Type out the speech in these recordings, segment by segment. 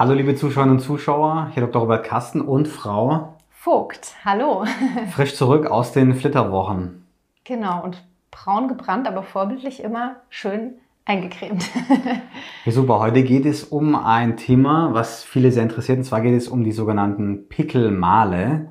Hallo liebe Zuschauerinnen und Zuschauer, hier Dr. Robert Kasten und Frau Vogt. Hallo. Frisch zurück aus den Flitterwochen. Genau, und braun gebrannt, aber vorbildlich immer schön eingecremt. ja, super, heute geht es um ein Thema, was viele sehr interessiert, und zwar geht es um die sogenannten Pickelmale.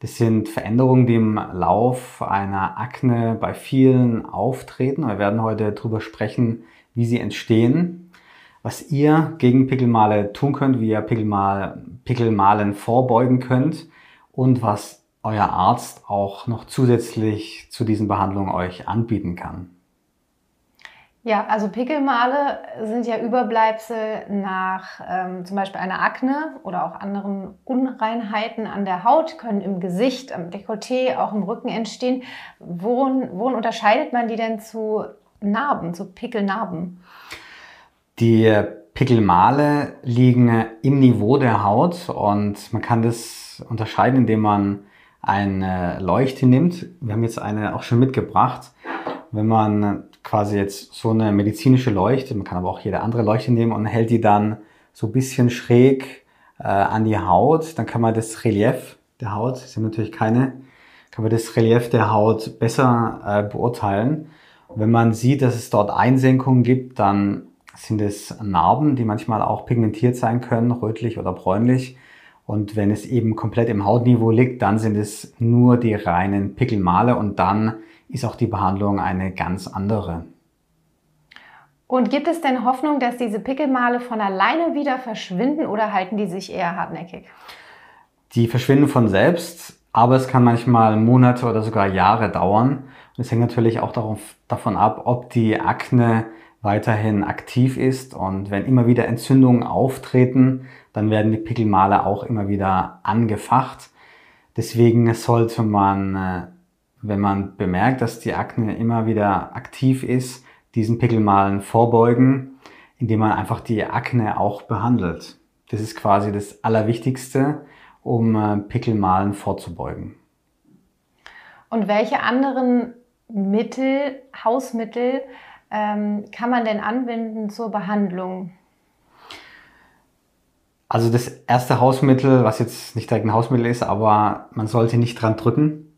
Das sind Veränderungen, die im Lauf einer Akne bei vielen auftreten. Wir werden heute darüber sprechen, wie sie entstehen, was ihr gegen Pickelmale tun könnt, wie ihr Pickelmal, Pickelmalen vorbeugen könnt und was euer Arzt auch noch zusätzlich zu diesen Behandlungen euch anbieten kann. Ja, also Pickelmale sind ja Überbleibsel nach ähm, zum Beispiel einer Akne oder auch anderen Unreinheiten an der Haut, können im Gesicht, am Dekolleté, auch im Rücken entstehen. Worin, worin unterscheidet man die denn zu Narben, zu Pickelnarben? Die Pickelmale liegen im Niveau der Haut und man kann das unterscheiden, indem man eine Leuchte nimmt. Wir haben jetzt eine auch schon mitgebracht. Wenn man quasi jetzt so eine medizinische Leuchte, man kann aber auch jede andere Leuchte nehmen und hält die dann so ein bisschen schräg äh, an die Haut, dann kann man das Relief der Haut, das sind natürlich keine, kann man das Relief der Haut besser äh, beurteilen. Wenn man sieht, dass es dort Einsenkungen gibt, dann sind es Narben, die manchmal auch pigmentiert sein können, rötlich oder bräunlich. Und wenn es eben komplett im Hautniveau liegt, dann sind es nur die reinen Pickelmale und dann ist auch die Behandlung eine ganz andere. Und gibt es denn Hoffnung, dass diese Pickelmale von alleine wieder verschwinden oder halten die sich eher hartnäckig? Die verschwinden von selbst, aber es kann manchmal Monate oder sogar Jahre dauern. Und es hängt natürlich auch darauf, davon ab, ob die Akne weiterhin aktiv ist und wenn immer wieder Entzündungen auftreten, dann werden die Pickelmale auch immer wieder angefacht. Deswegen sollte man, äh, wenn man bemerkt, dass die Akne immer wieder aktiv ist, diesen Pickelmalen vorbeugen, indem man einfach die Akne auch behandelt. Das ist quasi das Allerwichtigste, um äh, Pickelmalen vorzubeugen. Und welche anderen Mittel, Hausmittel kann man denn anwenden zur Behandlung? Also das erste Hausmittel, was jetzt nicht direkt ein Hausmittel ist, aber man sollte nicht dran drücken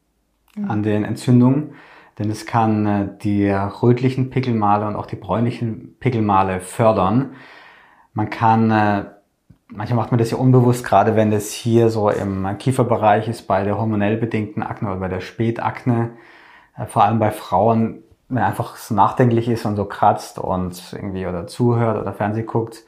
mhm. an den Entzündungen, denn es kann äh, die rötlichen Pickelmale und auch die bräunlichen Pickelmale fördern. Man kann, äh, manchmal macht man das ja unbewusst, gerade wenn das hier so im Kieferbereich ist, bei der hormonell bedingten Akne oder bei der Spätakne, äh, vor allem bei Frauen wenn einfach so nachdenklich ist und so kratzt und irgendwie oder zuhört oder Fernseh guckt,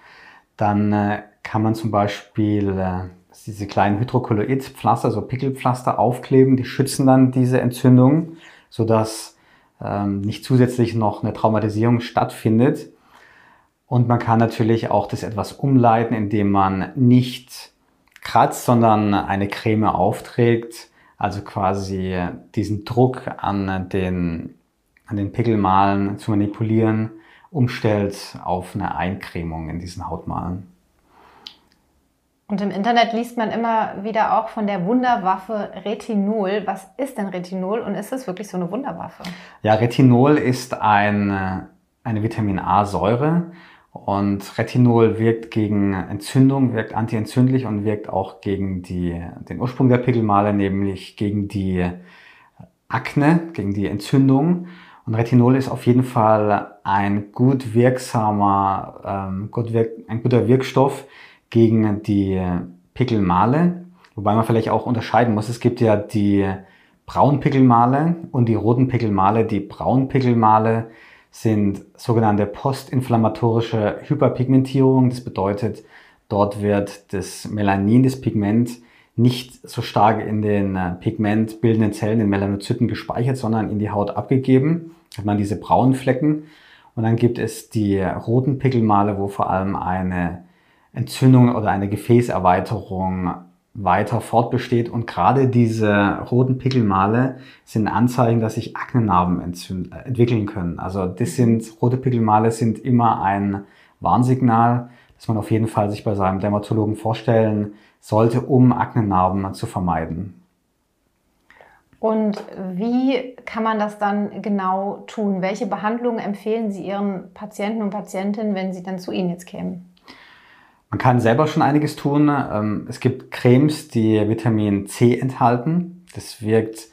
dann äh, kann man zum Beispiel äh, diese kleinen Hydrokolloidpflaster, so Pickelpflaster aufkleben, die schützen dann diese Entzündung, sodass ähm, nicht zusätzlich noch eine Traumatisierung stattfindet. Und man kann natürlich auch das etwas umleiten, indem man nicht kratzt, sondern eine Creme aufträgt, also quasi diesen Druck an den an den Pickelmalen zu manipulieren, umstellt auf eine Eincremung in diesen Hautmalen. Und im Internet liest man immer wieder auch von der Wunderwaffe Retinol. Was ist denn Retinol und ist es wirklich so eine Wunderwaffe? Ja, Retinol ist ein, eine Vitamin A-Säure und Retinol wirkt gegen Entzündung, wirkt antientzündlich und wirkt auch gegen die, den Ursprung der Pickelmale, nämlich gegen die Akne, gegen die Entzündung. Und Retinol ist auf jeden Fall ein gut wirksamer, ähm, gut wirk ein guter Wirkstoff gegen die Pickelmale. Wobei man vielleicht auch unterscheiden muss. Es gibt ja die braunen Pickelmale und die roten Pickelmale. Die braunen Pickelmale sind sogenannte postinflammatorische Hyperpigmentierung. Das bedeutet, dort wird das Melanin, das Pigment, nicht so stark in den äh, pigmentbildenden Zellen, den Melanozyten gespeichert, sondern in die Haut abgegeben. Hat man diese braunen Flecken. Und dann gibt es die roten Pickelmale, wo vor allem eine Entzündung oder eine Gefäßerweiterung weiter fortbesteht. Und gerade diese roten Pickelmale sind Anzeichen, dass sich Aknenarben entwickeln können. Also das sind, rote Pickelmale sind immer ein Warnsignal, dass man auf jeden Fall sich bei seinem Dermatologen vorstellen sollte, um Aknenarben zu vermeiden. Und wie kann man das dann genau tun? Welche Behandlungen empfehlen Sie Ihren Patienten und Patientinnen, wenn sie dann zu Ihnen jetzt kämen? Man kann selber schon einiges tun. Ähm, es gibt Cremes, die Vitamin C enthalten. Das wirkt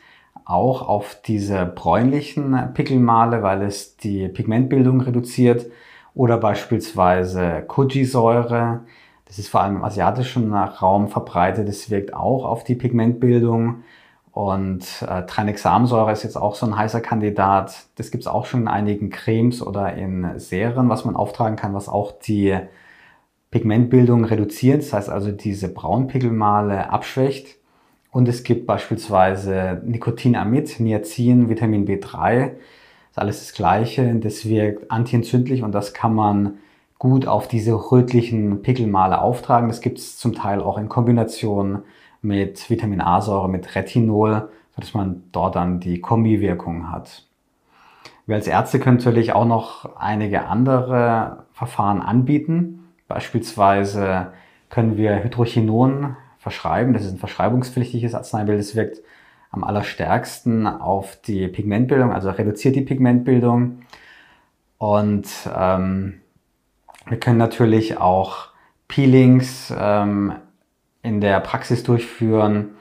auch auf diese bräunlichen Pickelmale, weil es die Pigmentbildung reduziert. Oder beispielsweise Koji-Säure. Das ist vor allem im asiatischen Raum verbreitet. Das wirkt auch auf die Pigmentbildung. Und äh, Tranexamsäure ist jetzt auch so ein heißer Kandidat. Das gibt es auch schon in einigen Cremes oder in Serien, was man auftragen kann, was auch die Pigmentbildung reduziert, das heißt also diese Braunpigmelmale abschwächt. Und es gibt beispielsweise Nicotinamid, Niacin, Vitamin B3. Das ist alles das Gleiche. Das wirkt antientzündlich und das kann man gut auf diese rötlichen Pickelmale auftragen. Das gibt es zum Teil auch in Kombination mit Vitamin A-Säure, mit Retinol, sodass man dort dann die Kombiwirkung hat. Wir als Ärzte können natürlich auch noch einige andere Verfahren anbieten. Beispielsweise können wir Hydrochinon verschreiben. Das ist ein verschreibungspflichtiges Arzneimittel. Das wirkt am allerstärksten auf die Pigmentbildung, also reduziert die Pigmentbildung. Und ähm, wir können natürlich auch Peelings ähm, in der Praxis durchführen,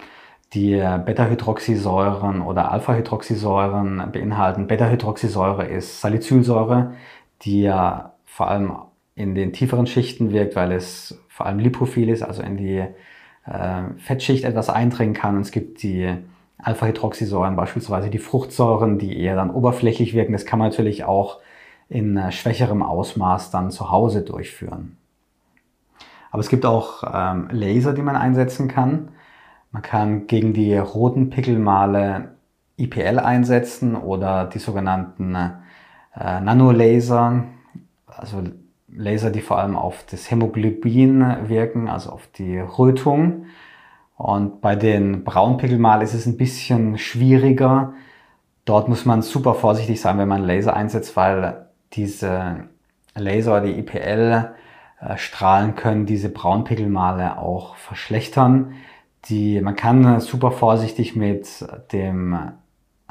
die Beta-Hydroxysäuren oder Alpha-Hydroxysäuren beinhalten. Beta-Hydroxysäure ist Salicylsäure, die ja vor allem in den tieferen Schichten wirkt, weil es vor allem lipophil ist, also in die äh, Fettschicht etwas eindringen kann. Und es gibt die Alpha-Hydroxysäuren, beispielsweise die Fruchtsäuren, die eher dann oberflächlich wirken. Das kann man natürlich auch in äh, schwächerem Ausmaß dann zu Hause durchführen. Aber es gibt auch ähm, Laser, die man einsetzen kann. Man kann gegen die roten Pickelmale IPL einsetzen oder die sogenannten äh, Nanolaser, also Laser, die vor allem auf das Hämoglobin wirken, also auf die Rötung. Und bei den Braunpickelmalen ist es ein bisschen schwieriger. Dort muss man super vorsichtig sein, wenn man Laser einsetzt, weil diese Laser, die IPL, äh, Strahlen können diese Braunpickelmale auch verschlechtern. Die, man kann super vorsichtig mit dem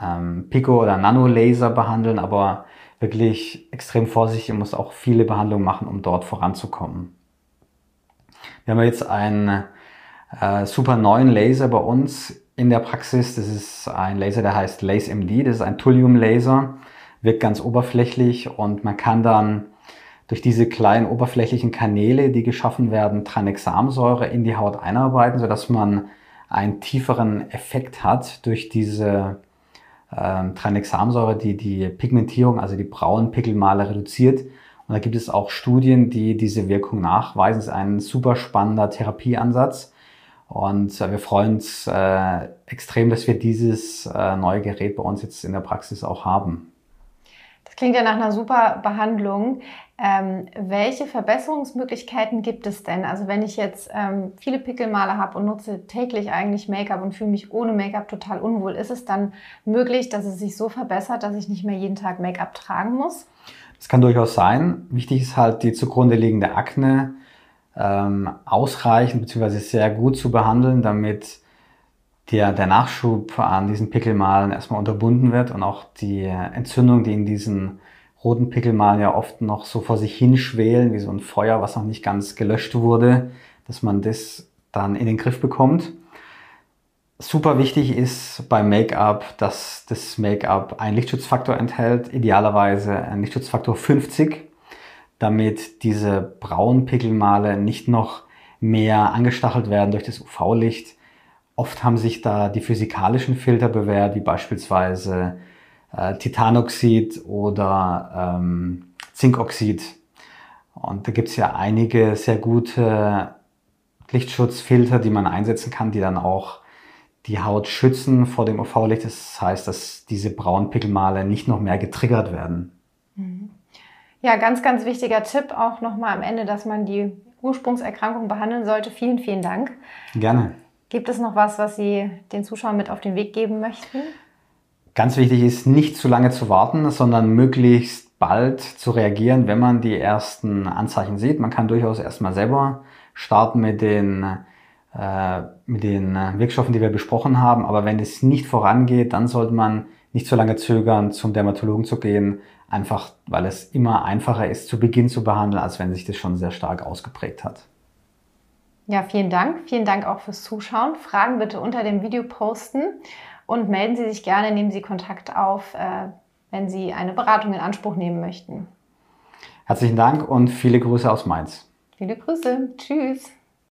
ähm, Pico- oder Nanolaser behandeln, aber wirklich extrem vorsichtig und muss auch viele Behandlungen machen, um dort voranzukommen. Wir haben jetzt einen äh, super neuen Laser bei uns in der Praxis. Das ist ein Laser, der heißt Lace MD. Das ist ein Thulium-Laser, wirkt ganz oberflächlich und man kann dann durch diese kleinen oberflächlichen Kanäle, die geschaffen werden, Tranexamsäure in die Haut einarbeiten, sodass man einen tieferen Effekt hat durch diese ähm, Tranexamsäure, die die Pigmentierung, also die braunen Pickelmale reduziert. Und da gibt es auch Studien, die diese Wirkung nachweisen. Das ist ein super spannender Therapieansatz. Und äh, wir freuen uns äh, extrem, dass wir dieses äh, neue Gerät bei uns jetzt in der Praxis auch haben. Klingt ja nach einer super Behandlung. Ähm, welche Verbesserungsmöglichkeiten gibt es denn? Also wenn ich jetzt ähm, viele Pickelmale habe und nutze täglich eigentlich Make-up und fühle mich ohne Make-up total unwohl, ist es dann möglich, dass es sich so verbessert, dass ich nicht mehr jeden Tag Make-up tragen muss? Das kann durchaus sein. Wichtig ist halt die zugrunde liegende Akne ähm, ausreichend bzw. sehr gut zu behandeln, damit der, der Nachschub an diesen Pickelmalen erstmal unterbunden wird und auch die Entzündung, die in diesen roten Pickelmalen ja oft noch so vor sich hinschwelen, wie so ein Feuer, was noch nicht ganz gelöscht wurde, dass man das dann in den Griff bekommt. Super wichtig ist beim Make-up, dass das Make-up einen Lichtschutzfaktor enthält, idealerweise einen Lichtschutzfaktor 50, damit diese braunen Pickelmale nicht noch mehr angestachelt werden durch das UV-Licht. Oft haben sich da die physikalischen Filter bewährt, wie beispielsweise äh, Titanoxid oder ähm, Zinkoxid. Und da gibt es ja einige sehr gute Lichtschutzfilter, die man einsetzen kann, die dann auch die Haut schützen vor dem UV-Licht. Das heißt, dass diese braunen Pickelmale nicht noch mehr getriggert werden. Mhm. Ja, ganz, ganz wichtiger Tipp auch nochmal am Ende, dass man die Ursprungserkrankung behandeln sollte. Vielen, vielen Dank. Gerne. Gibt es noch was, was Sie den Zuschauern mit auf den Weg geben möchten? Ganz wichtig ist, nicht zu lange zu warten, sondern möglichst bald zu reagieren, wenn man die ersten Anzeichen sieht. Man kann durchaus erstmal selber starten mit den, äh, mit den Wirkstoffen, die wir besprochen haben. Aber wenn es nicht vorangeht, dann sollte man nicht zu lange zögern, zum Dermatologen zu gehen, einfach weil es immer einfacher ist, zu Beginn zu behandeln, als wenn sich das schon sehr stark ausgeprägt hat. Ja, vielen Dank. Vielen Dank auch fürs Zuschauen. Fragen bitte unter dem Video posten und melden Sie sich gerne, nehmen Sie Kontakt auf, äh, wenn Sie eine Beratung in Anspruch nehmen möchten. Herzlichen Dank und viele Grüße aus Mainz. Viele Grüße. Tschüss.